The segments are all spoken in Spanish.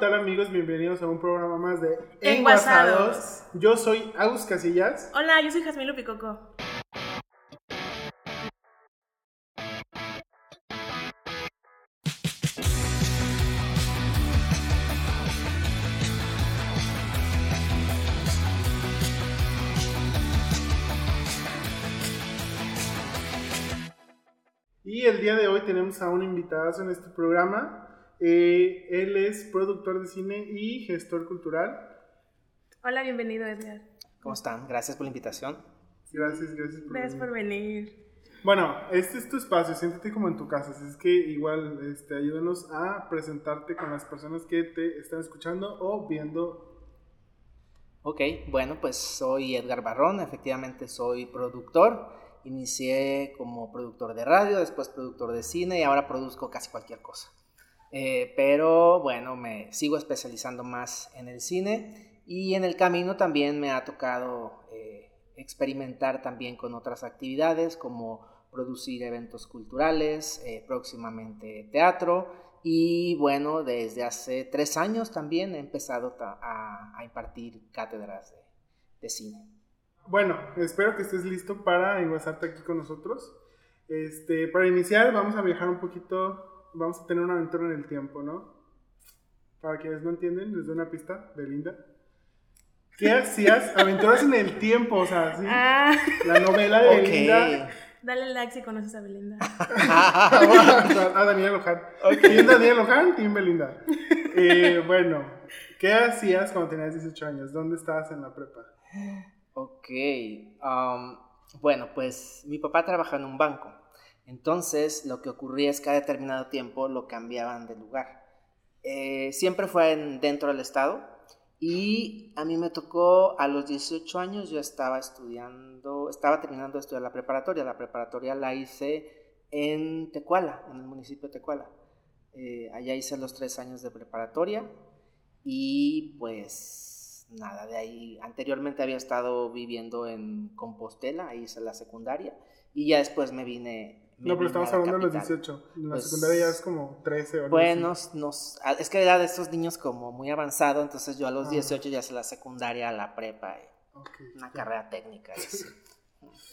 tal amigos? Bienvenidos a un programa más de Enguasados. Yo soy Agus Casillas. Hola, yo soy Jazmín Lupicoco. Y el día de hoy tenemos a un invitado en este programa. Eh, él es productor de cine y gestor cultural. Hola, bienvenido Edgar. ¿Cómo están? Gracias por la invitación. Gracias, gracias por Gracias venir. por venir. Bueno, este es tu espacio, siéntete como en tu casa, así es que igual este, ayúdanos a presentarte con las personas que te están escuchando o viendo. Ok, bueno, pues soy Edgar Barrón, efectivamente soy productor. Inicié como productor de radio, después productor de cine y ahora produzco casi cualquier cosa. Eh, pero bueno, me sigo especializando más en el cine y en el camino también me ha tocado eh, experimentar también con otras actividades como producir eventos culturales, eh, próximamente teatro y bueno, desde hace tres años también he empezado a, impartir cátedras de, cine. Bueno, espero que estés listo para enguasarte aquí con nosotros. Este, para iniciar, vamos a viajar un poquito, vamos a tener una aventura en el tiempo, ¿no? Para quienes no entienden, les doy una pista, Belinda. ¿Qué hacías? Aventuras en el tiempo, o sea, sí. Ah, La novela de. Belinda. dale like si conoces a Belinda. a Daniel Luján. Team Daniel Luján, Team Belinda. Eh, bueno, ¿qué hacías cuando tenías 18 años? ¿Dónde estabas en la prepa? Ok, um, bueno, pues mi papá trabaja en un banco, entonces lo que ocurría es que a determinado tiempo lo cambiaban de lugar. Eh, siempre fue en- dentro del estado y a mí me tocó a los 18 años, yo estaba estudiando, estaba terminando de estudiar la preparatoria, la preparatoria la hice en Tecuala, en el municipio de Tecuala. Eh, allá hice los tres años de preparatoria y pues nada, de ahí anteriormente había estado viviendo en Compostela, ahí hice la secundaria y ya después me vine. No, pero estamos a la hablando de los capital. 18. En la Pues, secundaria ya es como 13 o Bueno, nos, a- es que era de estos niños como muy avanzado, entonces yo a los Ah. 18 ya hice la secundaria, la prepa, y Ok, una ya. carrera técnica. y así.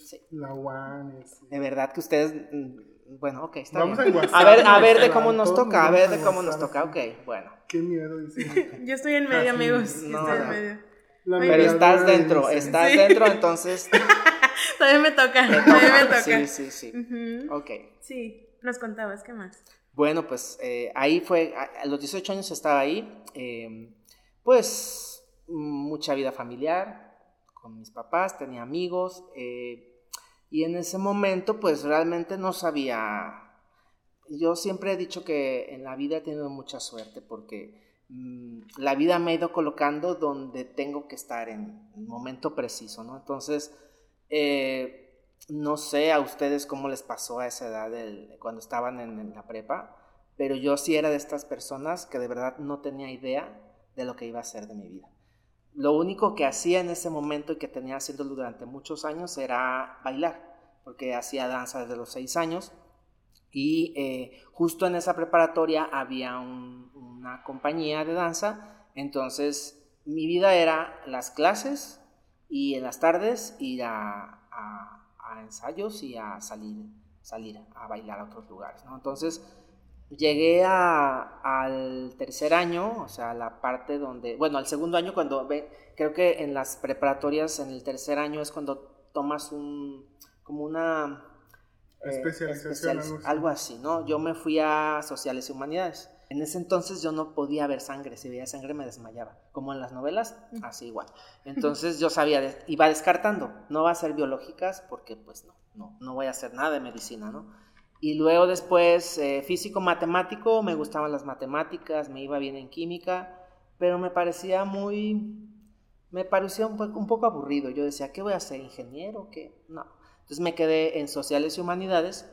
Sí. La UAN. ese. De verdad que ustedes, mm, bueno, ok, está Vamos a bien. enguasar, A ver, a ver de cómo nos toca, a ver de cómo nos toca, sí. ok, bueno. Qué miedo, dice. Yo estoy en medio, amigos. No, estoy en no. medio. La Pero estás dentro, dice. estás Sí. dentro, entonces... Todavía me toca. Todavía me toca. Sí, sí, sí. Ok. Sí, nos contabas, ¿qué más? Bueno, pues eh, ahí fue, a, los 18 años estaba ahí, eh, pues mucha vida familiar con mis papás, tenía amigos, eh, y en ese momento pues realmente no sabía, yo siempre he dicho que en la vida he tenido mucha suerte porque mm, la vida me ha ido colocando donde tengo que estar en el momento preciso, ¿no? Entonces, eh, no sé a ustedes cómo les pasó a esa edad cuando estaban en, la prepa, pero yo sí era de estas personas que de verdad no tenía idea de lo que iba a hacer de mi vida. Lo único que hacía en ese momento y que tenía haciéndolo durante muchos años era bailar, porque hacía danza desde los seis años y eh, justo en esa preparatoria había un- una compañía de danza, entonces mi vida era las clases y en las tardes ir a, a- a ensayos y a salir, salir a bailar a otros lugares, ¿no? Entonces llegué a- al tercer año, o sea, la parte donde, bueno, al segundo año cuando, ve, creo que en las preparatorias en el tercer año es cuando tomas un, como una... eh, Especialización, así. algo así, ¿no? Yo me fui a sociales y humanidades. En ese entonces yo no podía ver sangre, si veía sangre me desmayaba, como en las novelas, así igual. Entonces yo sabía, iba descartando, no va a ser biológicas porque pues no, no, no voy a hacer nada de medicina, ¿no? Y luego después eh, físico matemático, me gustaban las matemáticas, me iba bien en química, pero me parecía muy, me parecía un, poco- un poco aburrido. Yo decía, ¿qué voy a hacer? ¿Ingeniero? ¿Qué? No. Entonces me quedé en sociales y humanidades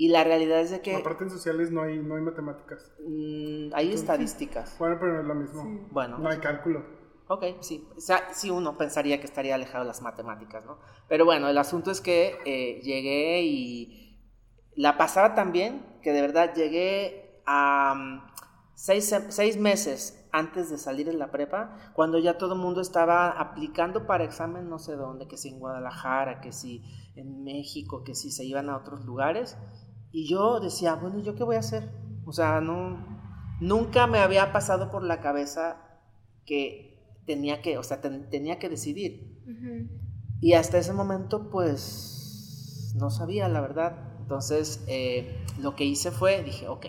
y la realidad es de que Aparte en sociales no hay, no hay matemáticas. mm, hay estadísticas. Bueno, pero no es lo mismo. Sí. Bueno, No hay cálculo. Ok, sí. O sea, sí uno pensaría que estaría alejado de las matemáticas, ¿no? Pero bueno, el asunto es que eh, llegué y la pasaba tan bien que de verdad llegué a mm, seis, seis meses antes de salir de la prepa, cuando ya todo el mundo estaba aplicando para examen no sé dónde, que si en Guadalajara, que si en México, que si se iban a otros lugares. Y yo decía, bueno, ¿yo qué voy a hacer? O sea, no, nunca me había pasado por la cabeza que tenía que, o sea, tenía que decidir. Y hasta ese momento, pues, no sabía, la verdad. Entonces, eh, lo que hice fue, dije, ok,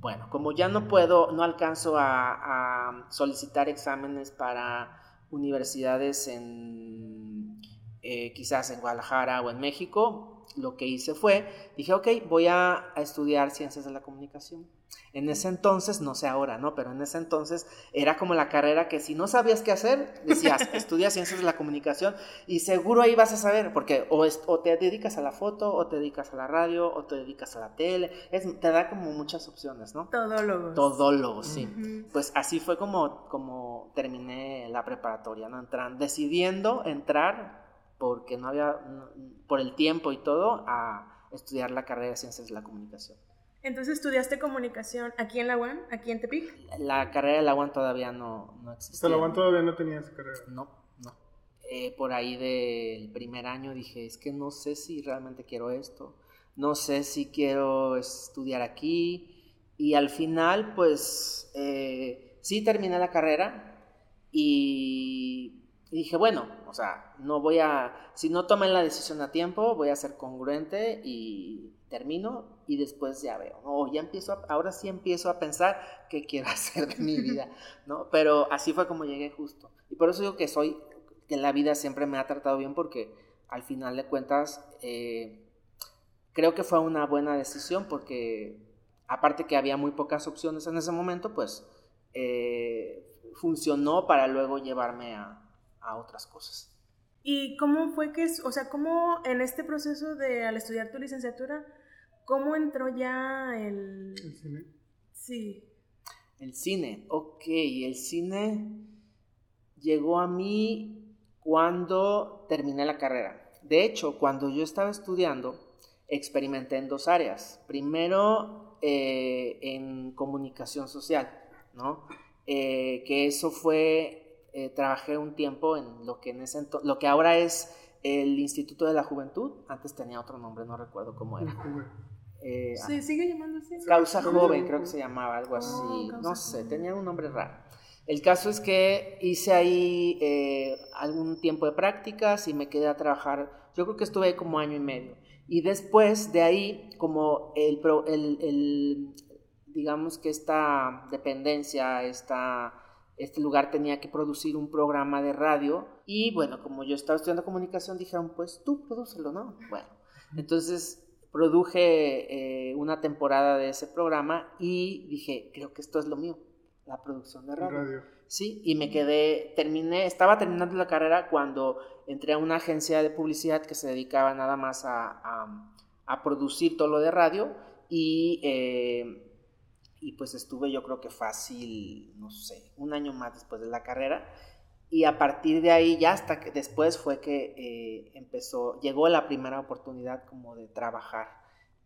bueno, como ya no puedo, no alcanzo a, solicitar exámenes para universidades en, eh, quizás en Guadalajara o en México, lo que hice fue, dije, ok, voy a estudiar ciencias de la comunicación. En ese entonces, no sé ahora, ¿no? Pero en ese entonces era como la carrera que si no sabías qué hacer, decías, estudia ciencias de la comunicación y seguro ahí vas a saber, porque o, o, te dedicas a la foto, o te dedicas a la radio, o te dedicas a la tele, es, te da como muchas opciones, ¿no? Todólogos. Todólogos, sí. Pues así fue como, como terminé la preparatoria, ¿no? Entran, decidiendo entrar, porque no había, por el tiempo y todo, a estudiar la carrera de ciencias de la comunicación. Entonces estudiaste comunicación aquí en la UAM, aquí en Tepic. La carrera de la UAM todavía no, no existía. la UAM todavía no tenía esa carrera. No, no. Eh, por ahí del primer año dije, es que no sé si realmente quiero esto, no sé si quiero estudiar aquí. Y al final, pues, eh, sí terminé la carrera y dije, bueno, o sea, no voy a, si no tomé la decisión a tiempo, voy a ser congruente y termino y después ya veo, ¿no? ya empiezo, ahora sí empiezo a pensar qué quiero hacer de mi vida, ¿no? Pero así fue como llegué justo. Y por eso digo que soy, que la vida siempre me ha tratado bien porque al final de cuentas eh, creo que fue una buena decisión porque aparte que había muy pocas opciones en ese momento, pues eh, funcionó para luego llevarme a, a otras cosas. ¿Y cómo fue que, o sea, cómo en este proceso de al estudiar tu licenciatura, ¿Cómo entró ya el... ¿El cine? Sí. El cine, ok, el cine llegó a mí cuando terminé la carrera. De hecho, cuando yo estaba estudiando, experimenté en dos áreas. Primero, eh, en comunicación social, ¿no? Eh, que eso fue, eh, trabajé un tiempo en lo que, en ese lo que ahora es el Instituto de la Juventud. Antes tenía otro nombre, no recuerdo cómo era. Eh, sí, sigue llamándose. Causa Joven, creo que se llamaba, algo así. Oh, no sé, tenía un nombre raro. El caso es que hice ahí eh, algún tiempo de prácticas y me quedé a trabajar. Yo creo que estuve ahí como año y medio. Y después de ahí, como el, el, el digamos que esta dependencia, esta, este lugar tenía que producir un programa de radio. Y bueno, como yo estaba estudiando comunicación, dijeron, pues tú prodúcelo, ¿no? Bueno, entonces produje eh, una temporada de ese programa y dije, creo que esto es lo mío, la producción de radio. Sí, y me quedé, terminé, estaba terminando la carrera cuando entré a una agencia de publicidad que se dedicaba nada más a, a, producir todo lo de radio y, eh, y pues estuve yo creo que fácil, no sé, un año más después de la carrera y a partir de ahí ya hasta que después fue que eh, empezó, llegó la primera oportunidad como de trabajar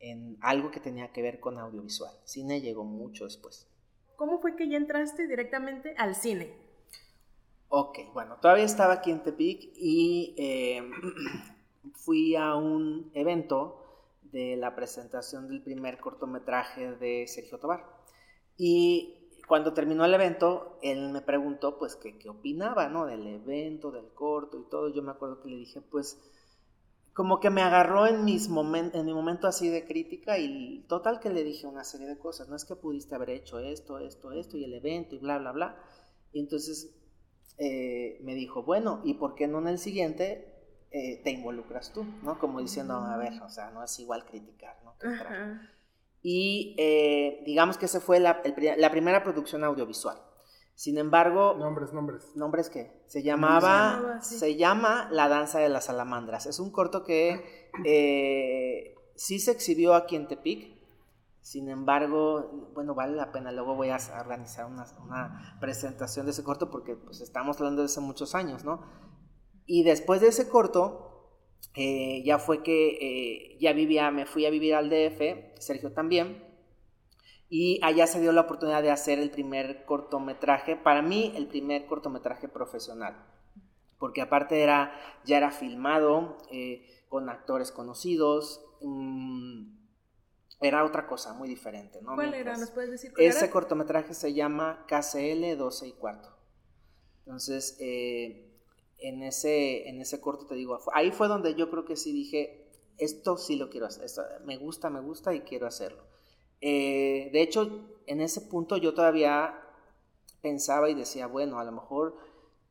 en algo que tenía que ver con audiovisual. Cine llegó mucho después. ¿Cómo fue que ya entraste directamente al cine? Ok, bueno, todavía estaba aquí en Tepic y eh, fui a un evento de la presentación del primer cortometraje de Sergio Tobar. Y cuando terminó el evento, él me preguntó, pues, qué, qué opinaba, ¿no? Del evento, del corto y todo. Yo me acuerdo que le dije, pues, como que me agarró en, mis en mi momento así de crítica y total que le dije una serie de cosas. No es que pudiste haber hecho esto, esto, esto y el evento y bla, bla, bla. Y entonces eh, me dijo, bueno, ¿y por qué no en el siguiente eh, te involucras tú? ¿No? Como diciendo, a ver, o sea, no es igual criticar, ¿no? y eh, digamos que esa fue la, primera producción audiovisual. Sin embargo... Nombres, nombres. ¿Nombres qué? Se llamaba... Se, llama La Danza de las Salamandras. Es un corto que eh, sí se exhibió aquí en Tepic. Sin embargo, bueno, vale la pena. Luego voy a organizar una, una presentación de ese corto porque pues estamos hablando de hace muchos años, ¿no? Y después de ese corto, eh, ya fue que eh, ya vivía, me fui a vivir al DF, Sergio también, Y allá se dio la oportunidad de hacer el primer cortometraje, para mí el primer cortometraje profesional, porque aparte era, ya era filmado eh, con actores conocidos, mm, era otra cosa muy diferente. ¿no? ¿Cuál era? ¿Nos puedes decir Ese cortometraje se llama KCL 12 y cuarto. Entonces, eh, en, ese, en ese corto te digo, ahí fue donde yo creo que sí dije, esto sí lo quiero hacer, esto, me gusta, me gusta y quiero hacerlo. Eh, de hecho, en ese punto yo todavía pensaba y decía, bueno, a lo mejor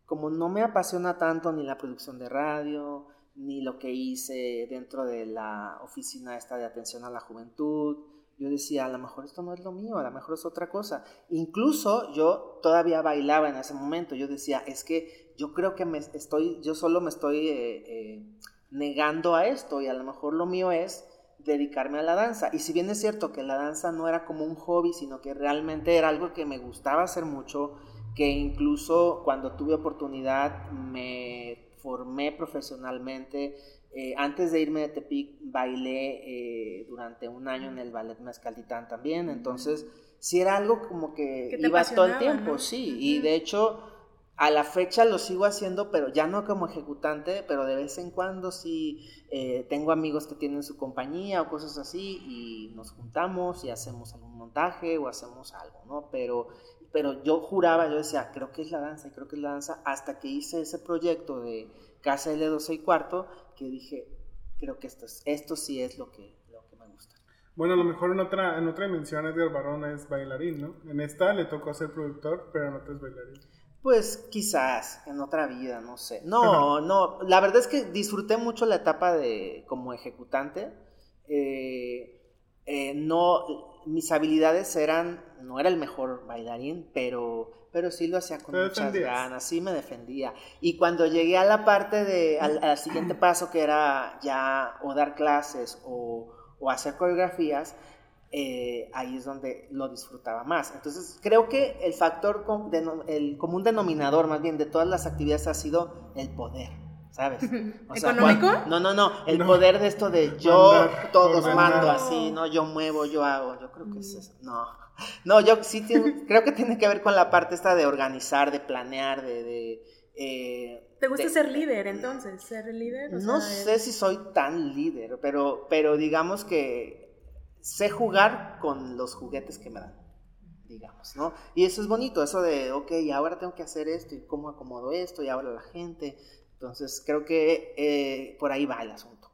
como no me apasiona tanto ni la producción de radio, ni lo que hice dentro de la oficina esta de atención a la juventud, yo decía, a lo mejor esto no es lo mío, a lo mejor es otra cosa. Incluso yo todavía bailaba en ese momento, yo decía, es que yo creo que me estoy, yo solo me estoy eh, eh, negando a esto y a lo mejor lo mío es dedicarme a la danza. Y si bien es cierto que la danza no era como un hobby, sino que realmente era algo que me gustaba hacer mucho, que incluso cuando tuve oportunidad me formé profesionalmente. Eh, antes de irme de Tepic bailé durante un año en el ballet Mezcalitán también, entonces sí era algo como que iba todo el tiempo, sí, y de hecho a la fecha lo sigo haciendo, pero ya no como ejecutante, pero de vez en cuando sí eh, tengo amigos que tienen su compañía o cosas así y nos juntamos y hacemos algún montaje o hacemos algo, ¿no? Pero, pero yo juraba, yo decía, creo que es la danza y creo que es la danza hasta que hice ese proyecto de Casa L12 y cuarto que dije, creo que esto, es, esto sí es lo que, lo que me gusta. Bueno, a lo mejor en otra, en otra dimensión Edgar Barón es bailarín, ¿no? En esta le tocó ser productor, pero en otra es bailarín. Pues quizás en otra vida, no sé. No, no, la verdad es que disfruté mucho la etapa de como ejecutante. Eh, eh, no, mis habilidades eran, no era el mejor bailarín, pero, pero sí lo hacía con muchas ganas, sí me defendía. Y cuando llegué a la parte de, al, siguiente paso que era ya o dar clases o, o hacer coreografías, eh, ahí es donde lo disfrutaba más. Entonces, creo que el factor, el común denominador más bien de todas las actividades ha sido el poder, ¿sabes? ¿Económico? no, no, no, el poder de esto de yo todos mando así, ¿no? Yo muevo, yo hago, yo creo que es eso. No, no, yo sí creo que tiene que ver con la parte esta de organizar, de planear, de... Eh, ¿Te gusta ser líder entonces? ¿Ser líder? no sé si soy tan líder, pero, pero digamos que sé jugar con los juguetes que me dan, digamos, ¿no? Y eso es bonito, eso de, ok, ahora tengo que hacer esto y cómo acomodo esto y ahora la gente. Entonces, creo que eh, por ahí va el asunto.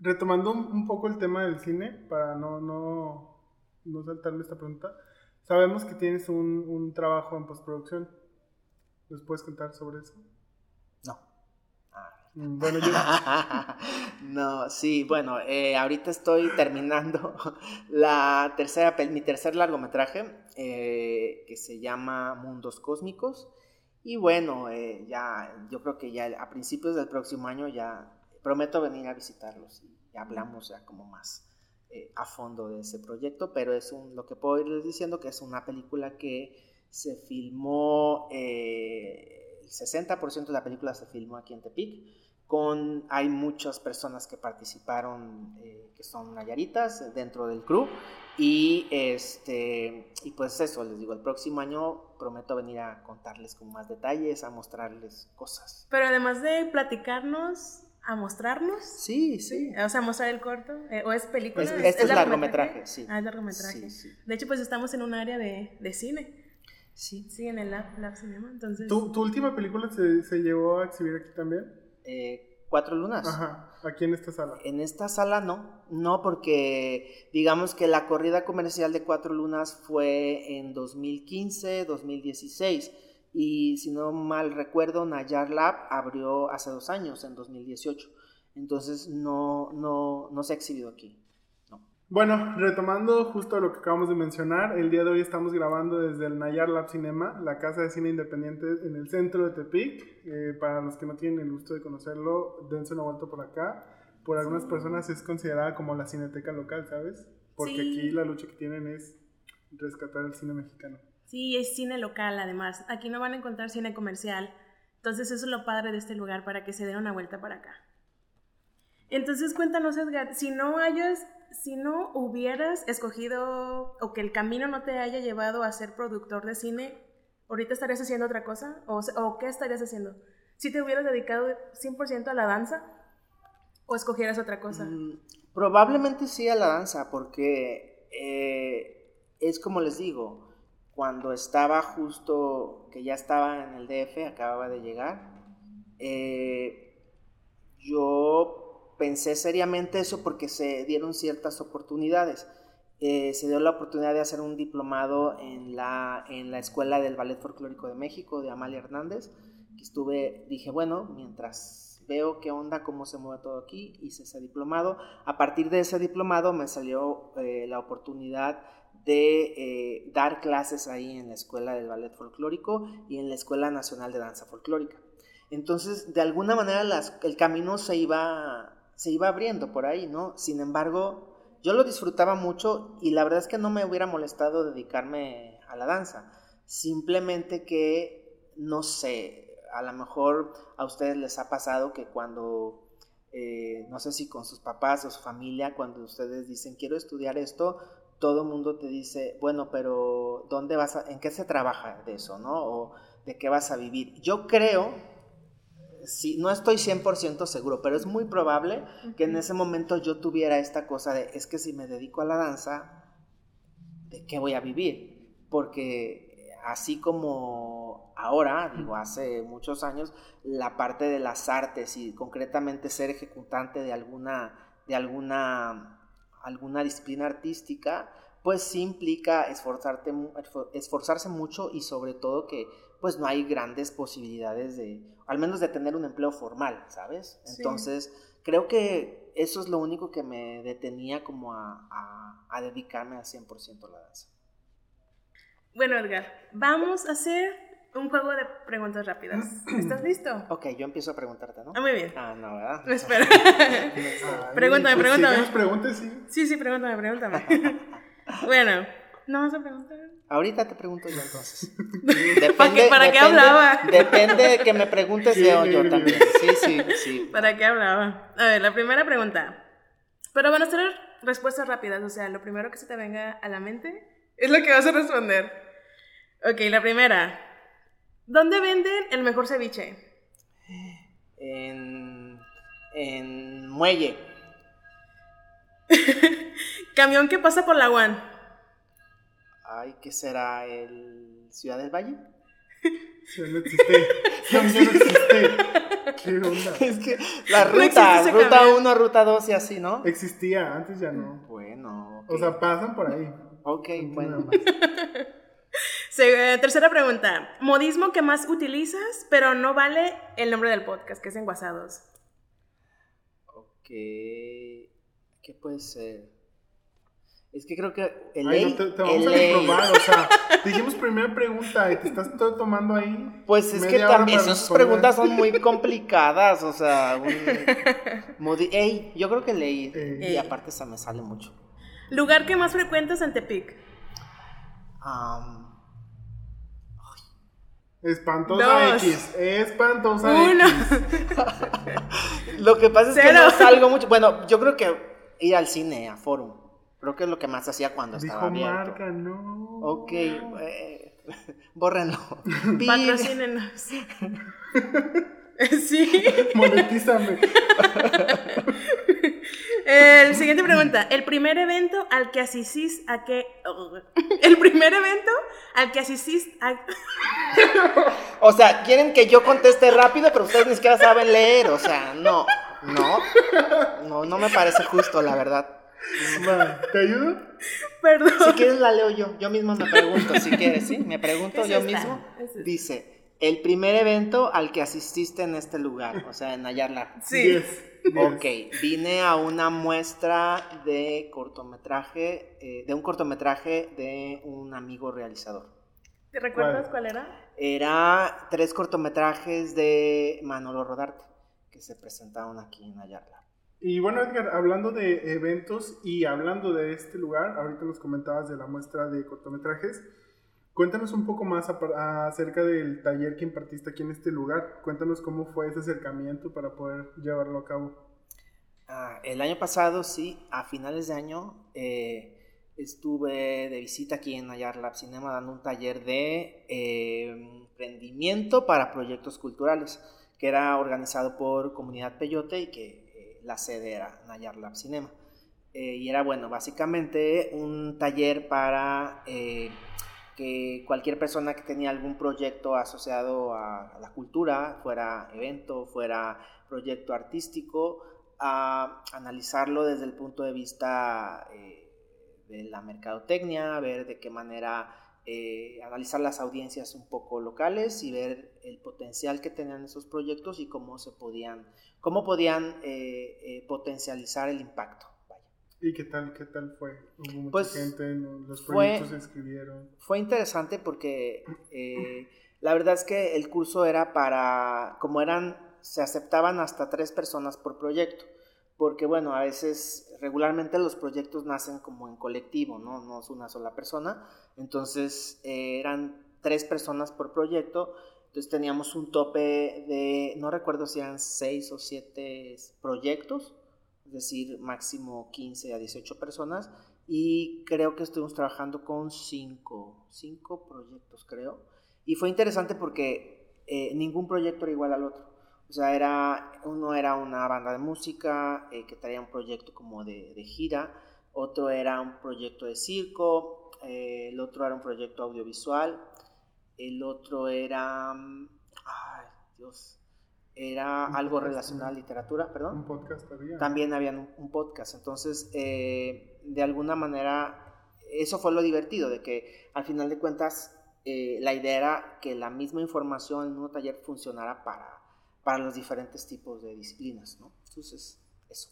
Retomando un poco el tema del cine, para no, no, no saltarme esta pregunta, sabemos que tienes un, un trabajo en postproducción. ¿Nos puedes contar sobre eso? Mm, bueno, yo... no, sí, bueno, eh, ahorita estoy terminando la tercera, mi tercer largometraje eh, que se llama Mundos Cósmicos. Y bueno, eh, ya, yo creo que ya a principios del próximo año ya prometo venir a visitarlos y hablamos ya como más a fondo de ese proyecto, pero es un, lo que puedo irles diciendo que es una película que se filmó, el 60% de la película se filmó aquí en Tepic, con, hay muchas personas que participaron, eh, que son nayaritas dentro del crew. Y, este, y pues eso, les digo, el próximo año prometo venir a contarles con más detalles, a mostrarles cosas. Pero además de platicarnos, a mostrarnos. Sí, sí. O sea, mostrar el corto. Eh, ¿O es película? este es, largometraje? sí. Ah, es largometraje. De hecho, pues estamos en un área de, de cine. Sí. Sí, en el Lab, Lab Cinema. Entonces... ¿Tu, ¿Tu, última película se, se llevó a exhibir aquí también? Eh, cuatro lunas. Ajá, aquí en esta sala. En esta sala no, no porque digamos que la corrida comercial de cuatro lunas fue en 2015, 2016 y si no mal recuerdo Nayar Lab abrió hace dos años, en 2018. Entonces no, no, no se ha exhibido aquí. Bueno, retomando justo lo que acabamos de mencionar, el día de hoy estamos grabando desde el Nayar Lab Cinema, la casa de cine independiente en el centro de Tepic. Eh, para los que no tienen el gusto de conocerlo, dense una vuelta por acá. Por algunas personas es considerada como la cineteca local, ¿sabes? Porque aquí la lucha que tienen es rescatar el cine mexicano. Sí, es cine local además. Aquí no van a encontrar cine comercial. Entonces eso es lo padre de este lugar para que se den una vuelta para acá. Entonces cuéntanos Edgar, si no hayas si no hubieras escogido o que el camino no te haya llevado a ser productor de cine, ¿ahorita estarías haciendo otra cosa? ¿O, qué estarías haciendo? ¿Si te hubieras dedicado 100% a la danza o escogieras otra cosa? Mm, probablemente sí a la danza, porque eh, es como les digo, cuando estaba justo, que ya estaba en el DF, acababa de llegar, eh, yo pensé seriamente eso porque se dieron ciertas oportunidades. Eh, se dio la oportunidad de hacer un diplomado en la, en la Escuela del Ballet Folclórico de México de Amalia Hernández, que estuve, dije, bueno, mientras veo qué onda, cómo se mueve todo aquí, hice ese diplomado. A partir de ese diplomado me salió eh, la oportunidad de eh, dar clases ahí en la Escuela del Ballet Folclórico y en la Escuela Nacional de Danza Folclórica. Entonces, de alguna manera el camino se iba, se iba abriendo por ahí, ¿no? Sin embargo, yo lo disfrutaba mucho y la verdad es que no me hubiera molestado dedicarme a la danza. Simplemente que, no sé, a lo mejor a ustedes les ha pasado que cuando, eh, no sé si con sus papás o su familia, cuando ustedes dicen quiero estudiar esto, todo el mundo te dice, bueno, pero ¿dónde vas a, en qué se trabaja de eso, no? O de qué vas a vivir. Yo creo, sí, no estoy 100% seguro, pero es muy probable que en ese momento yo tuviera esta cosa de, es que si me dedico a la danza, ¿de qué voy a vivir? Porque así como ahora, digo, hace muchos años, la parte de las artes y concretamente ser ejecutante de alguna, de alguna alguna disciplina artística, pues sí implica esforzarte, esforzarse mucho y sobre todo que pues no hay grandes posibilidades de, al menos de tener un empleo formal, ¿sabes? Entonces, creo que eso es lo único que me detenía como a, a, dedicarme al 100% a la danza. Bueno, Edgar, vamos a hacer un juego de preguntas rápidas. ¿Estás listo? Ok, yo empiezo a preguntarte, ¿no? Ah, muy bien. Ah, no, ¿verdad? Espera. pregúntame, pues, pregúntame. Si preguntas, sí. Sí, sí, pregúntame, pregúntame. bueno, ¿no vas a preguntar? Ahorita te pregunto yo entonces. ¿Para, ¿para qué hablaba? Depende de que me preguntes de yo también. Sí, sí, sí. ¿Para qué hablaba? A ver, la primera pregunta. Pero van a ser respuestas rápidas, o sea, lo primero que se te venga a la mente es lo que vas a responder. Ok, la primera. ¿Dónde venden el mejor ceviche? En, en Muelle. Camión que pasa por la UAN. Ay, ¿qué será? ¿El Ciudad del Valle? Ya no existe. Ya no existe. ¿Qué onda? Es que la ruta, ruta 1, ruta 2 y así, ¿no? Existía, antes ya no. Bueno. O sea, pasan por ahí. Ok, bueno. tercera pregunta. Modismo que más utilizas, pero no vale el nombre del podcast, que es Enguasados. Ok. ¿Qué puede ser? Es que creo que el Ay, no, te, vamos a reprobar, o sea, dijimos primera pregunta y te estás todo tomando ahí. Pues es que también esas preguntas son muy complicadas, o sea, Ey, yo creo que leí y aparte esa me sale mucho. ¿Lugar que más frecuentas en Tepic? Um, Espantosa X. Espantosa Uno. X. lo que pasa es que no salgo mucho. Bueno, yo creo que ir al cine, a Forum. Creo que es lo que más hacía cuando Dijo estaba abierto. marca, no. Ok, eh, bórrenlo. Patrocínenos. sí. Monetízame. El siguiente pregunta. El primer evento al que asistís a qué. El primer evento al que asistís a. O sea, quieren que yo conteste rápido, pero ustedes ni siquiera saben leer. O sea, no. No. No, no me parece justo, la verdad. ¿Te ayudo? Perdón. Si quieres la leo yo. Yo mismo me pregunto, si quieres, ¿sí? Me pregunto yo mismo. Dice, el primer evento al que asististe en este lugar, o sea, en Ayarla. Sí. Ok, vine a una muestra de cortometraje, eh, de un cortometraje de un amigo realizador. ¿Te recuerdas cuál, era? Era tres cortometrajes de Manolo Rodarte que se presentaron aquí en Ayarla. Y bueno, Edgar, hablando de eventos y hablando de este lugar, ahorita nos comentabas de la muestra de cortometrajes. Cuéntanos un poco más acerca del taller que impartiste aquí en este lugar. Cuéntanos cómo fue ese acercamiento para poder llevarlo a cabo. Ah, el año pasado, sí, a finales de año, eh, estuve de visita aquí en Nayar Lab Cinema dando un taller de eh, emprendimiento para proyectos culturales, que era organizado por Comunidad Peyote y que la sede era Nayar Lab Cinema. y era, bueno, básicamente un taller para que cualquier persona que tenía algún proyecto asociado a la cultura, fuera evento, fuera proyecto artístico, a analizarlo desde el punto de vista eh, de la mercadotecnia, ver de qué manera eh, analizar las audiencias un poco locales y ver el potencial que tenían esos proyectos y cómo se podían, cómo podían eh, potencializar el impacto. ¿Y qué tal, qué tal fue? ¿Hubo mucha pues, gente, los proyectos se escribieron? Fue interesante porque la verdad es que el curso era para, como eran se aceptaban hasta tres personas por proyecto, porque bueno, a veces regularmente los proyectos nacen como en colectivo, no, no es una sola persona, entonces eh, eran tres personas por proyecto, entonces teníamos un tope de, no recuerdo si eran seis o siete proyectos, es decir, máximo 15 a 18 personas, y creo que estuvimos trabajando con cinco, cinco proyectos, creo. Y fue interesante porque eh, ningún proyecto era igual al otro. O sea, era, uno era una banda de música eh, que traía un proyecto como de, gira, otro era un proyecto de circo, eh, el otro era un proyecto audiovisual, el otro era, ay Dios, era algo relacionado a literatura, perdón. Un podcast había. También había un, podcast, entonces eh, de alguna manera eso fue lo divertido, de que al final de cuentas la idea era que la misma información en un taller funcionara para para los diferentes tipos de disciplinas, ¿no? Entonces, eso.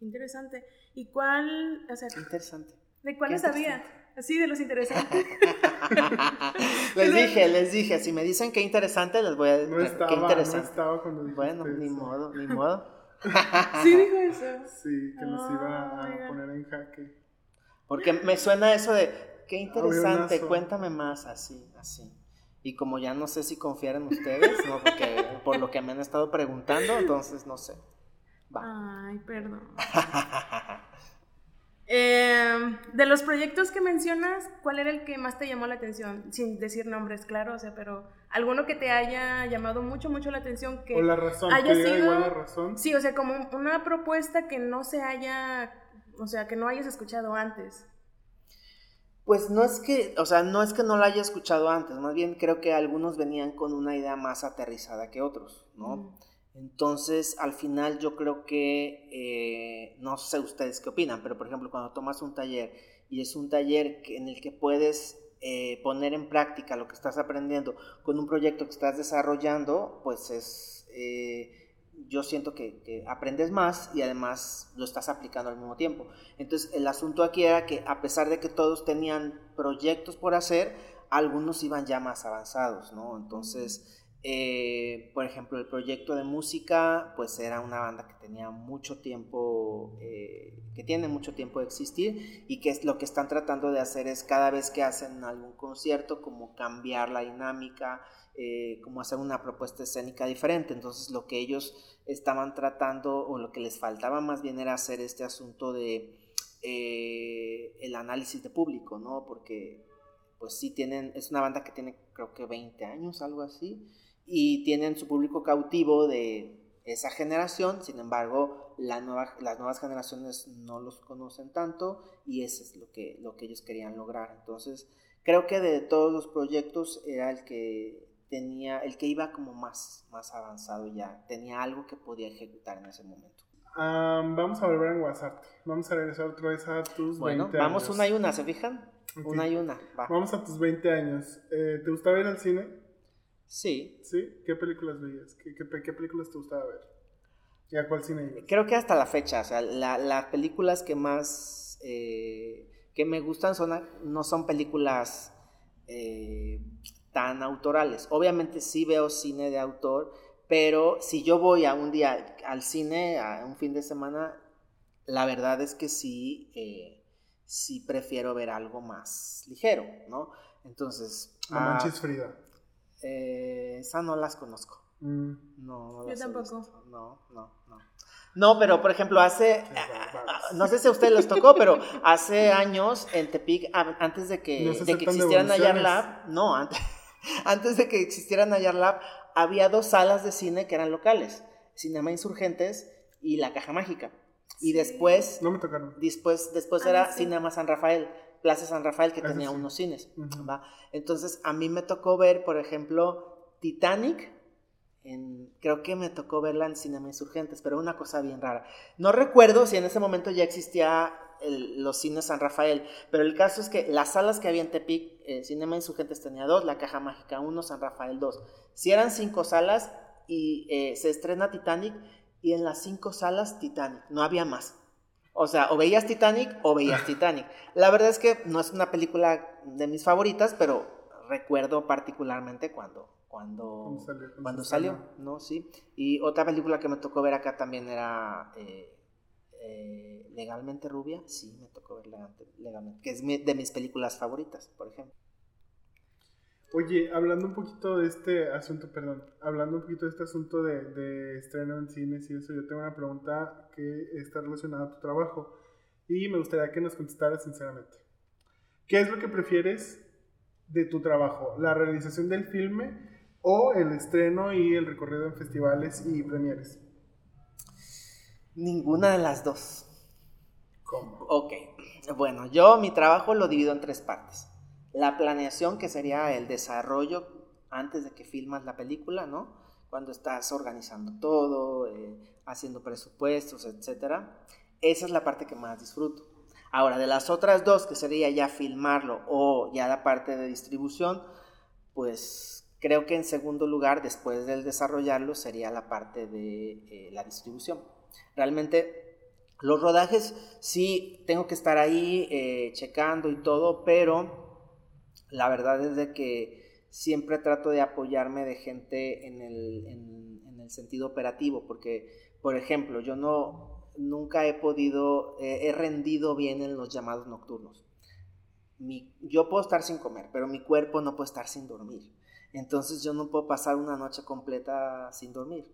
Interesante. ¿Y cuál, o sea, interesante. ¿De cuáles sabía? Así, de los interesantes. les dije, les dije, si me dicen qué interesante, les voy a decir no estaba, qué interesante. No estaba cuando Bueno, ni modo, ni modo. sí dijo eso. Sí, que nos iba a poner en jaque. Porque me suena eso de, qué interesante, cuéntame más, así, así. Y como ya no sé si confiar en ustedes, ¿no? Porque por lo que me han estado preguntando, entonces no sé. Ay, perdón. Em, de los proyectos que mencionas, ¿cuál era el que más te llamó la atención? Sin decir nombres, claro, o sea, pero alguno que te haya llamado mucho, mucho la atención que o la razón, haya sido, igual la razón. Sí, o sea, como una propuesta que no se haya, o sea, que no hayas escuchado antes. Pues no es que, o sea, no es que no la haya escuchado antes, más bien creo que algunos venían con una idea más aterrizada que otros, ¿no? Entonces, al final yo creo que, eh, no sé ustedes qué opinan, pero por ejemplo, cuando tomas un taller y es un taller en el que puedes eh, poner en práctica lo que estás aprendiendo con un proyecto que estás desarrollando, pues es... Eh, yo siento que, aprendes más y además lo estás aplicando al mismo tiempo. Entonces, el asunto aquí era que a pesar de que todos tenían proyectos por hacer, algunos iban ya más avanzados, ¿no? Entonces, eh, por ejemplo, el proyecto de música, pues era una banda que tenía mucho tiempo, eh, que tiene mucho tiempo de existir y que es lo que están tratando de hacer es cada vez que hacen algún concierto, como cambiar la dinámica, eh, como hacer una propuesta escénica diferente. Entonces lo que ellos estaban tratando o lo que les faltaba más bien era hacer este asunto de eh, el análisis de público, ¿no? Porque pues sí tienen, es una banda que tiene creo que 20 años, algo así, y tienen su público cautivo de esa generación, sin embargo, la nueva, las nuevas generaciones no los conocen tanto y eso es lo que, lo que ellos querían lograr. Entonces, creo que de todos los proyectos era el que tenía, el que iba como más, más avanzado ya, tenía algo que podía ejecutar en ese momento. vamos a volver a enguasarte. Vamos a regresar otra vez a tus bueno, 20 vamos una y una, ¿se fijan? Una y una, Vamos a tus 20 años. Eh, ¿Te gustaba ir al cine? Sí. ¿Sí? ¿Qué películas veías? ¿Qué, qué, películas te gustaba ver? ¿Y a cuál cine ibas? Creo que hasta la fecha, o sea, las películas que más, eh, que me gustan son, no son películas... Eh, tan autorales. Obviamente sí veo cine de autor, pero si yo voy a un día al cine, a un fin de semana, la verdad es que sí, eh, sí prefiero ver algo más ligero, ¿no? Entonces... La Manchis Frida. Eh, esa no las conozco. Mm. No, Yo tampoco. No, no, no. No, pero por ejemplo, hace, no sé si a ustedes les tocó, pero hace años en Tepic, antes de que, de que existiera Nayar Lab, no, antes, antes de que existiera Nayar Lab, había dos salas de cine que eran locales, Cinema Insurgentes y La Caja Mágica. Y después, no me tocaron. Después, después era Cinema San Rafael, Plaza San Rafael, que tenía unos cines. Entonces, a mí me tocó ver, por ejemplo, Titanic creo que me tocó verla en Cinema Insurgentes, pero una cosa bien rara. No recuerdo si en ese momento ya existía los cines San Rafael, pero el caso es que las salas que había en Tepic, eh, Cinema Insurgentes tenía dos, La Caja Mágica uno, San Rafael dos. Si eran cinco salas y eh, se estrena Titanic y en las cinco salas Titanic, no había más. O sea, o veías Titanic o veías Titanic. La verdad es que no es una película de mis favoritas, pero recuerdo particularmente cuando cuando, cuando salió, ¿no? Sí. Y otra película que me tocó ver acá también era eh, eh, Legalmente Rubia, sí, me tocó ver Legalmente, que es de mis películas favoritas, por ejemplo. Oye, hablando un poquito de este asunto, perdón, hablando un poquito de este asunto de, de estreno en cines y eso, yo tengo una pregunta que está relacionada a tu trabajo y me gustaría que nos contestaras sinceramente. ¿Qué es lo que prefieres de tu trabajo? ¿La realización del filme o el estreno y el recorrido en festivales y premieres? Ninguna de las dos. ¿Cómo? Ok. Bueno, yo mi trabajo lo divido en tres partes. La planeación, que sería el desarrollo antes de que filmas la película, ¿no? Cuando estás organizando todo, eh, haciendo presupuestos, etc. Esa es la parte que más disfruto. Ahora, de las otras dos, que sería ya filmarlo o ya la parte de distribución, pues Creo que en segundo lugar, después del desarrollarlo, sería la parte de eh, la distribución. Realmente los rodajes sí tengo que estar ahí eh, checando y todo, pero la verdad es de que siempre trato de apoyarme de gente en el, en, el sentido operativo, porque, por ejemplo, yo no nunca he podido, he rendido bien en los llamados nocturnos. Yo puedo estar sin comer, pero mi cuerpo no puede estar sin dormir. Entonces yo no puedo pasar una noche completa sin dormir.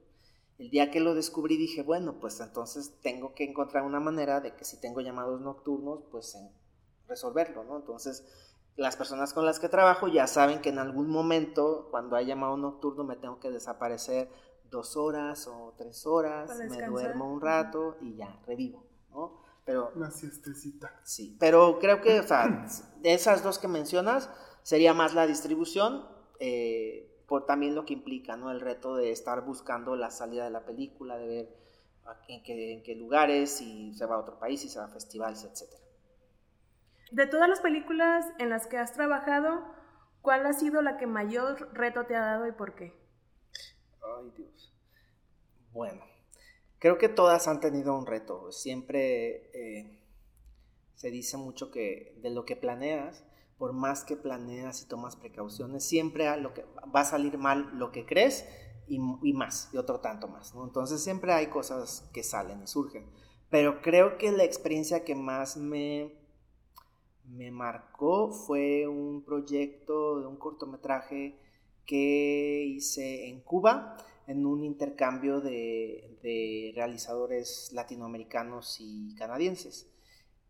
El día que lo descubrí dije, bueno, pues entonces tengo que encontrar una manera de que si tengo llamados nocturnos, pues resolverlo, ¿no? Entonces las personas con las que trabajo ya saben que en algún momento, cuando hay llamado nocturno, me tengo que desaparecer dos horas o tres horas, me duermo un rato y ya, revivo, ¿no? Pero, Una siestecita. Sí, pero creo que, o sea, de esas dos que mencionas, sería más la distribución eh, por también lo que implica, ¿no? El reto de estar buscando la salida de la película, de ver en qué, en qué lugares, si se va a otro país, si se va a festivales, etc. De todas las películas en las que has trabajado, ¿cuál ha sido la que mayor reto te ha dado y por qué? Ay, Dios. Bueno, creo que todas han tenido un reto. Siempre eh, se dice mucho que de lo que planeas, por más que planeas y tomas precauciones, siempre a lo que, va a salir mal lo que crees y, más, y otro tanto más. Entonces siempre hay cosas que salen y surgen. Pero creo que la experiencia que más me, me marcó fue un proyecto de un cortometraje que hice en Cuba en un intercambio de, de realizadores latinoamericanos y canadienses.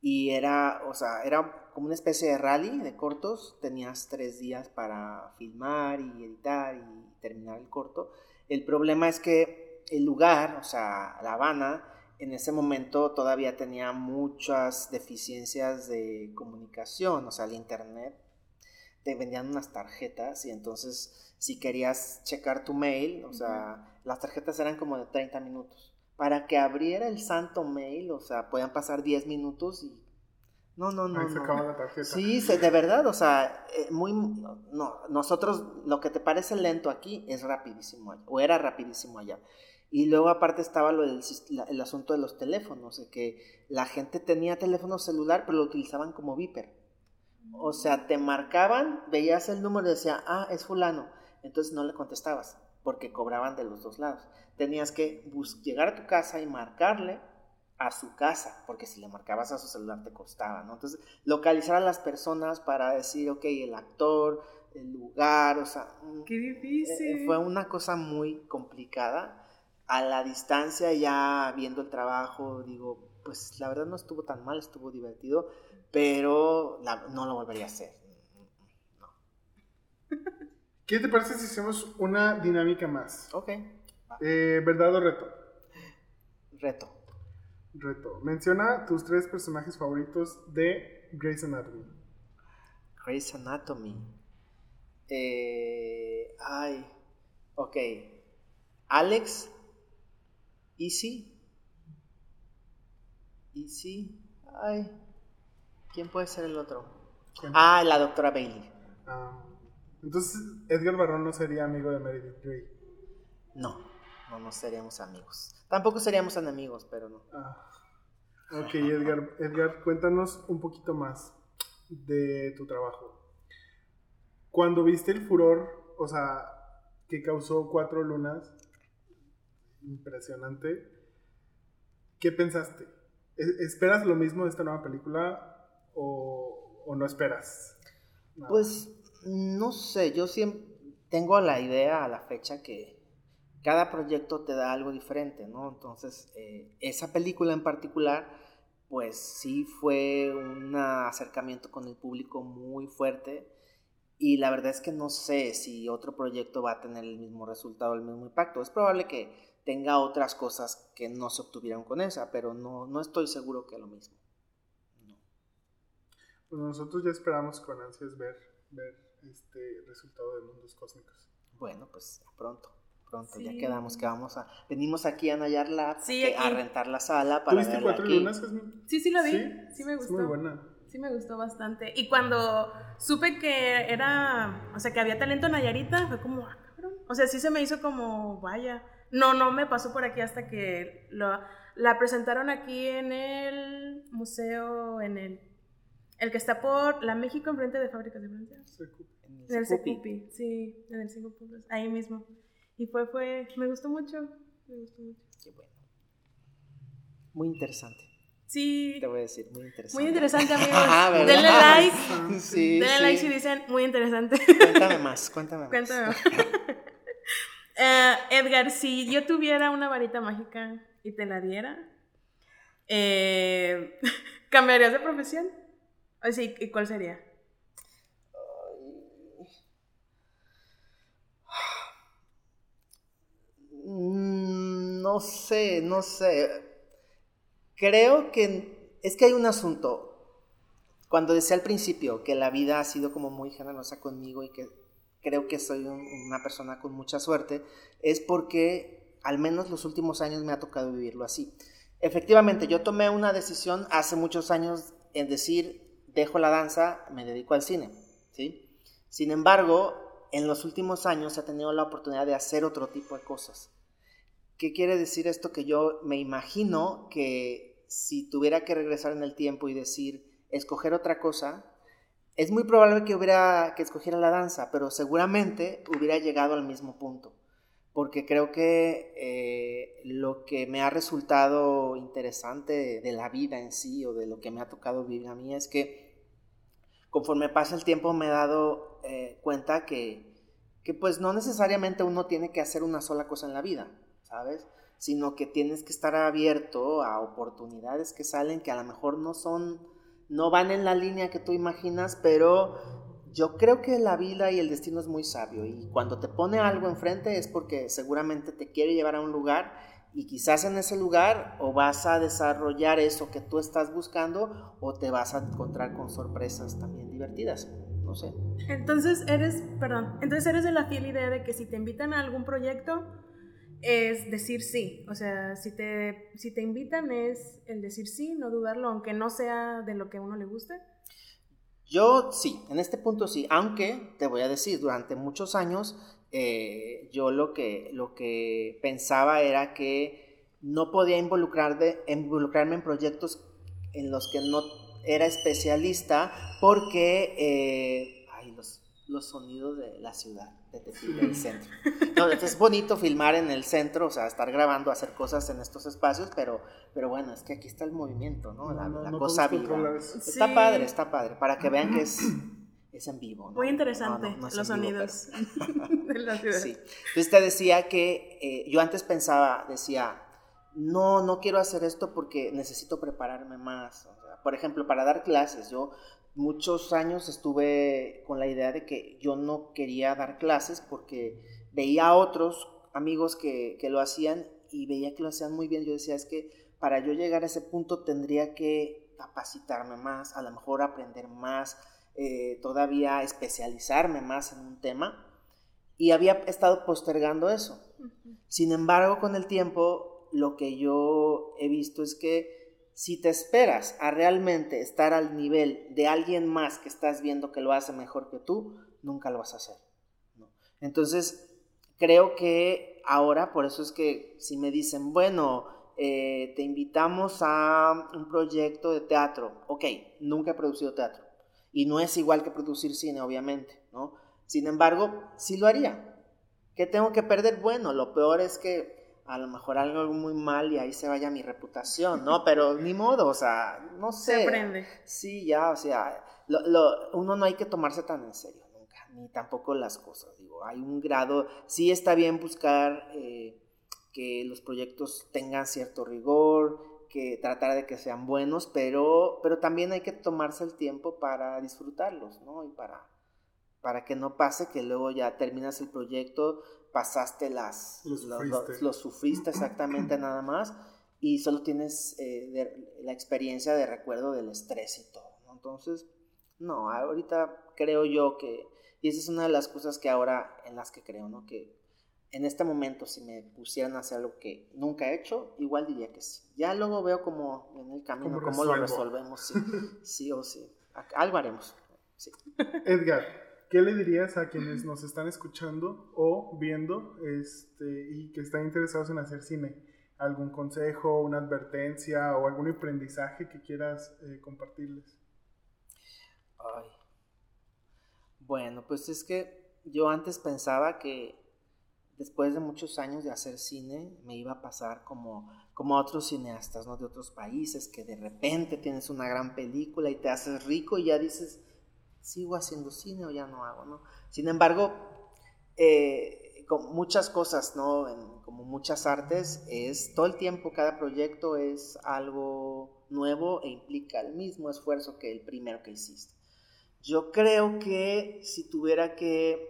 Y era, o sea, era como una especie de rally de cortos. Tenías tres días para filmar y editar y terminar el corto. El problema es que el lugar, o sea, La Habana, en ese momento todavía tenía muchas deficiencias de comunicación, o sea, el internet. Te vendían unas tarjetas y entonces si querías checar tu mail, o sea, las tarjetas eran como de 30 minutos. Para que abriera el santo mail, o sea, podían pasar 10 minutos y no, no, no. Ahí se acaba la tarjeta. Sí, de verdad, o sea, eh, muy, no, nosotros lo que te parece lento aquí es rapidísimo allá, o era rapidísimo allá. Y luego aparte estaba lo del, el asunto de los teléfonos, de que la gente tenía teléfono celular, pero lo utilizaban como viper. O sea, te marcaban, veías el número y decía, ah, es fulano. Entonces no le contestabas, porque cobraban de los dos lados. Tenías que llegar a tu casa y marcarle a su casa, porque si le marcabas a su celular te costaba, ¿no? Entonces, localizar a las personas para decir, ok, el actor, el lugar, o sea... Mm, ¡Qué difícil! Eh, fue una cosa muy complicada. a la distancia, ya viendo el trabajo, digo, pues la verdad no estuvo tan mal, estuvo divertido, pero no lo volvería a hacer. No. ¿Qué te parece si hacemos una dinámica más? Ok. Eh, ¿Verdad o reto? Reto. Reto. Menciona tus tres personajes favoritos de Grey's Anatomy. Grey's Anatomy. Eh, ay. Ok. Alex. Easy. Easy. Ay. ¿Quién puede ser el otro? Ah, la doctora Bailey. Ah, entonces, Edgar Barrón no sería amigo de Meredith Grey. No, no, no seríamos amigos. Tampoco seríamos enemigos, pero no. Ah. Ok, Edgar, Edgar, cuéntanos un poquito más de tu trabajo. Cuando viste el furor, o sea, que causó Cuatro Lunas, impresionante, ¿qué pensaste? ¿E-, ¿Esperas lo mismo de esta nueva película o, no esperas? Pues no sé, yo siempre tengo la idea a la fecha que cada proyecto te da algo diferente, ¿no? Entonces, eh, esa película en particular, pues sí fue un acercamiento con el público muy fuerte y la verdad es que no sé si otro proyecto va a tener el mismo resultado, el mismo impacto. Es probable que tenga otras cosas que no se obtuvieron con esa, pero no, no estoy seguro que lo mismo. Pues nosotros ya esperamos con ansias ver, ver este resultado de mundos cósmicos. Bueno, pues pronto, pronto, ya quedamos que vamos a, venimos aquí a Nayar a rentar la sala para ¿Tuviste cuatro lunas? Sí, sí la vi, sí, me gustó. muy buena. Sí me gustó bastante. Y cuando supe que era, o sea, que había talento Nayarita, fue como, ah, cabrón. O sea, sí se me hizo como, vaya. No, no me pasó por aquí hasta que lo, la presentaron aquí en el museo, en el el que está por la México enfrente de Fábricas de Francia. En el Secupi, sí, en el Cinco Puntos, ahí mismo. Y fue, fue, me gustó mucho, me gustó mucho. Qué bueno. Muy interesante. Sí. Te voy a decir, muy interesante. Muy interesante, amigos. Ah, Denle like. Sí, Denle like si dicen muy interesante. Cuéntame más, cuéntame más. Cuéntame más. Eh, Edgar, si yo tuviera una varita mágica y te la diera, eh, ¿cambiarías de profesión? Así, ¿y cuál sería? No sé, no sé. Creo que es que hay un asunto. Cuando decía al principio que la vida ha sido como muy generosa conmigo y que creo que soy una persona con mucha suerte, es porque al menos los últimos años me ha tocado vivirlo así. Efectivamente, yo tomé una decisión hace muchos años en decir, dejo la danza, me dedico al cine, ¿sí? Sin embargo, en los últimos años he tenido la oportunidad de hacer otro tipo de cosas. ¿Qué quiere decir esto? Que yo me imagino que si tuviera que regresar en el tiempo y decir, escoger otra cosa, es muy probable que hubiera que escogiera la danza, pero seguramente hubiera llegado al mismo punto, porque creo que eh, lo que me ha resultado interesante de la vida en sí o de lo que me ha tocado vivir a mí es que conforme pasa el tiempo me he dado eh, cuenta que, que pues no necesariamente uno tiene que hacer una sola cosa en la vida, Sino que tienes que estar abierto a oportunidades que salen que a lo mejor no son, no van en la línea que tú imaginas, pero yo creo que la vida y el destino es muy sabio y cuando te pone algo enfrente es porque seguramente te quiere llevar a un lugar y quizás en ese lugar o vas a desarrollar eso que tú estás buscando o te vas a encontrar con sorpresas también divertidas. No sé. Entonces eres, perdón, entonces eres de la fiel idea de que si te invitan a algún proyecto es decir sí. O sea, si te, si te invitan es el decir sí, no dudarlo, aunque no sea de lo que a uno le guste. Yo sí, en este punto sí, aunque te voy a decir, durante muchos años eh, yo lo que, lo que pensaba era que no podía involucrarme en proyectos en los que no era especialista porque eh, ay, los, los, sonidos de la ciudad, de del centro. No, es bonito filmar en el centro, o sea, estar grabando, hacer cosas en estos espacios, pero, pero bueno, es que aquí está el movimiento, ¿no? La, cosa viva. Está padre, está padre, para que vean que es es en vivo. ¿no? Muy interesante No, no, no es los en vivo, sonidos de la ciudad. Sí. Entonces te decía que eh, yo antes pensaba, decía, no, no quiero hacer esto porque necesito prepararme más. O sea, por ejemplo, para dar clases, yo muchos años estuve con la idea de que yo no quería dar clases porque veía a otros amigos que, que lo hacían y veía que lo hacían muy bien. Yo decía, es que para yo llegar a ese punto tendría que capacitarme más, a lo mejor aprender más, eh, todavía especializarme más en un tema. Y había estado postergando eso. Sin embargo, con el tiempo, lo que yo he visto es que si te esperas a realmente estar al nivel de alguien más que estás viendo que lo hace mejor que tú, nunca lo vas a hacer. Entonces, creo que ahora, por eso es que si me dicen, bueno, eh, te invitamos a un proyecto de teatro, ok, nunca he producido teatro. Y no es igual que producir cine, obviamente, ¿no? Sin embargo, sí lo haría. ¿Qué tengo que perder? Bueno, lo peor es que a lo mejor algo muy mal y ahí se vaya mi reputación, ¿no? Pero ni modo, o sea, no sé. Se aprende. Sí, ya, o sea, lo- lo- uno no hay que tomarse tan en serio nunca, ni tampoco las cosas, digo, hay un grado, sí está bien buscar eh, que los proyectos tengan cierto rigor, que tratar de que sean buenos, pero, pero también hay que tomarse el tiempo para disfrutarlos, ¿no? Y para, para que no pase que luego ya terminas el proyecto, pasaste las... Lo sufriste. lo sufriste exactamente nada más y solo tienes eh, de- la experiencia de recuerdo del estrés y todo, ¿no? Entonces, no, ahorita creo yo que, y esa es una de las cosas que ahora en las que creo, ¿no? Que en este momento si me pusieran a hacer algo que nunca he hecho, igual diría que sí. Ya luego veo como en el camino ¿Cómo lo resolvemos, sí, sí o sí. Algo haremos. Sí. Edgar, ¿qué le dirías a quienes nos están escuchando o viendo este, y que están interesados en hacer cine? ¿Algún consejo, una advertencia o algún aprendizaje que quieras eh, compartirles? Ay. Bueno, pues es que yo antes pensaba que después de muchos años de hacer cine me iba a pasar como, como a otros cineastas, ¿no? De otros países, que de repente tienes una gran película y te haces rico y ya dices, sigo haciendo cine o ya no hago, ¿no? Sin embargo, eh, con muchas cosas, ¿no? Como muchas artes, es todo el tiempo, cada proyecto es algo nuevo e implica el mismo esfuerzo que el primero que hiciste. Yo creo que si tuviera que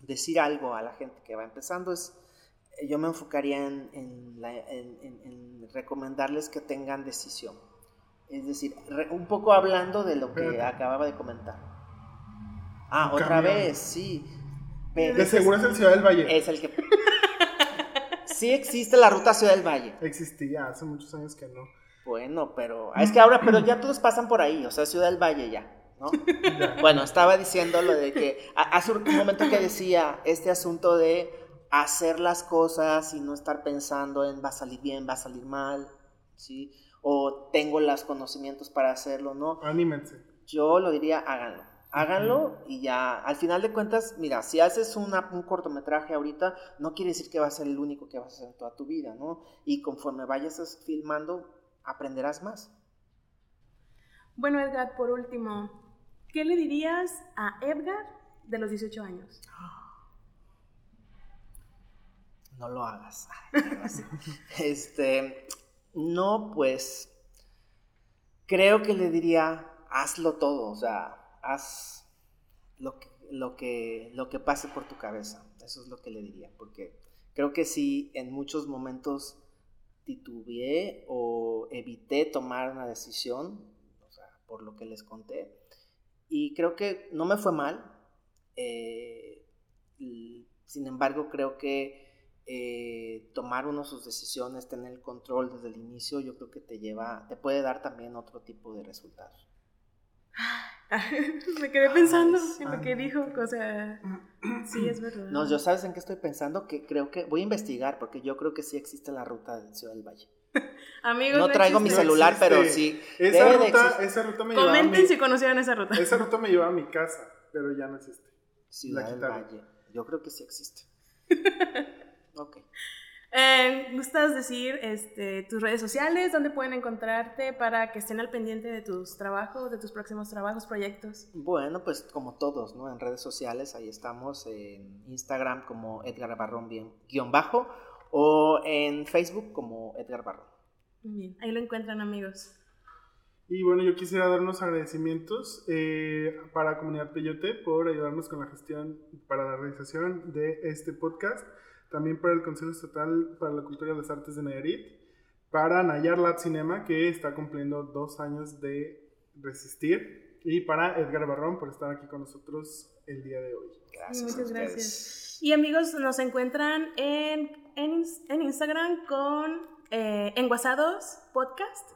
decir algo a la gente que va empezando, es, yo me enfocaría en recomendarles que tengan decisión. Es decir, re- un poco hablando de lo que acababa de comentar. Ah, Un otra camión. vez, sí. De seguro es el Ciudad del Valle. es el que... sí existe la ruta Ciudad del Valle. Existía hace muchos años que no. Bueno, pero es que ahora, pero ya todos pasan por ahí, o sea, Ciudad del Valle ya, ¿no? Ya. Bueno, estaba diciendo lo de que hace un momento que decía este asunto de hacer las cosas y no estar pensando en va a salir bien, va a salir mal, ¿sí? O tengo los conocimientos para hacerlo, ¿no? Anímense. Yo lo diría, háganlo. Háganlo y ya, al final de cuentas, mira, si haces una- un cortometraje ahorita, no quiere decir que va a ser el único que vas a hacer en toda tu vida, ¿no? Y conforme vayas as- filmando, aprenderás más. Bueno, Edgar, por último, ¿qué le dirías a Edgar de los 18 años? No lo hagas. este, no, pues, creo que le diría, hazlo todo, o sea, haz lo que, lo que, lo que pase por tu cabeza. Eso es lo que le diría, porque creo que sí, en muchos momentos titubeé o evité tomar una decisión, o sea, por lo que les conté, y creo que no me fue mal. eh, sin embargo, creo que eh, tomar uno sus decisiones, tener el control desde el inicio, yo creo que te lleva, te puede dar también otro tipo de resultados. Me quedé pensando Ay, en lo que dijo, o sea, sí, es verdad. No, yo sabes en qué estoy pensando, que creo que voy a investigar, porque yo creo que sí existe la ruta de Ciudad del Valle. Amigos, No traigo mi celular, existe. pero sí. Esa ruta, esa ruta me llevaba a Comenten mi, si conocieron esa ruta. esa ruta me llevaba a mi casa, pero ya no existe. Ciudad la del. Valle. Yo creo que sí existe. Ok. Eh, ¿Gustas decir este, tus redes sociales? ¿Dónde pueden encontrarte para que estén al pendiente de tus trabajos, de tus próximos trabajos, proyectos? Bueno, pues como todos, ¿no? En redes sociales, ahí estamos, en Instagram como Edgar Barrón bien, guion bajo, o en Facebook como Edgar Barrón. Bien, ahí lo encuentran amigos. Y bueno, yo quisiera dar unos agradecimientos eh, para Comunidad Peyote por ayudarnos con la gestión para la realización de este podcast también para el Consejo Estatal para la Cultura y las Artes de Nayarit, para Nayar Lab Cinema, que está cumpliendo dos años de resistir, y para Edgar Barrón por estar aquí con nosotros el día de hoy. Gracias. Muchas gracias. Y amigos, nos encuentran en, en, Instagram con eh, Enguasados Podcast.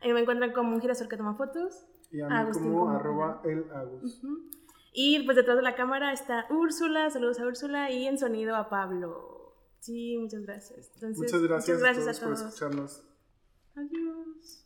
Ahí me encuentran como un girasol que toma fotos. Y a mí como, arroba el Agus. Y pues detrás de la cámara está Úrsula, saludos a Úrsula, y en sonido a Pablo. Sí, muchas gracias. muchas gracias, muchas gracias a todos, por escucharnos. Adiós.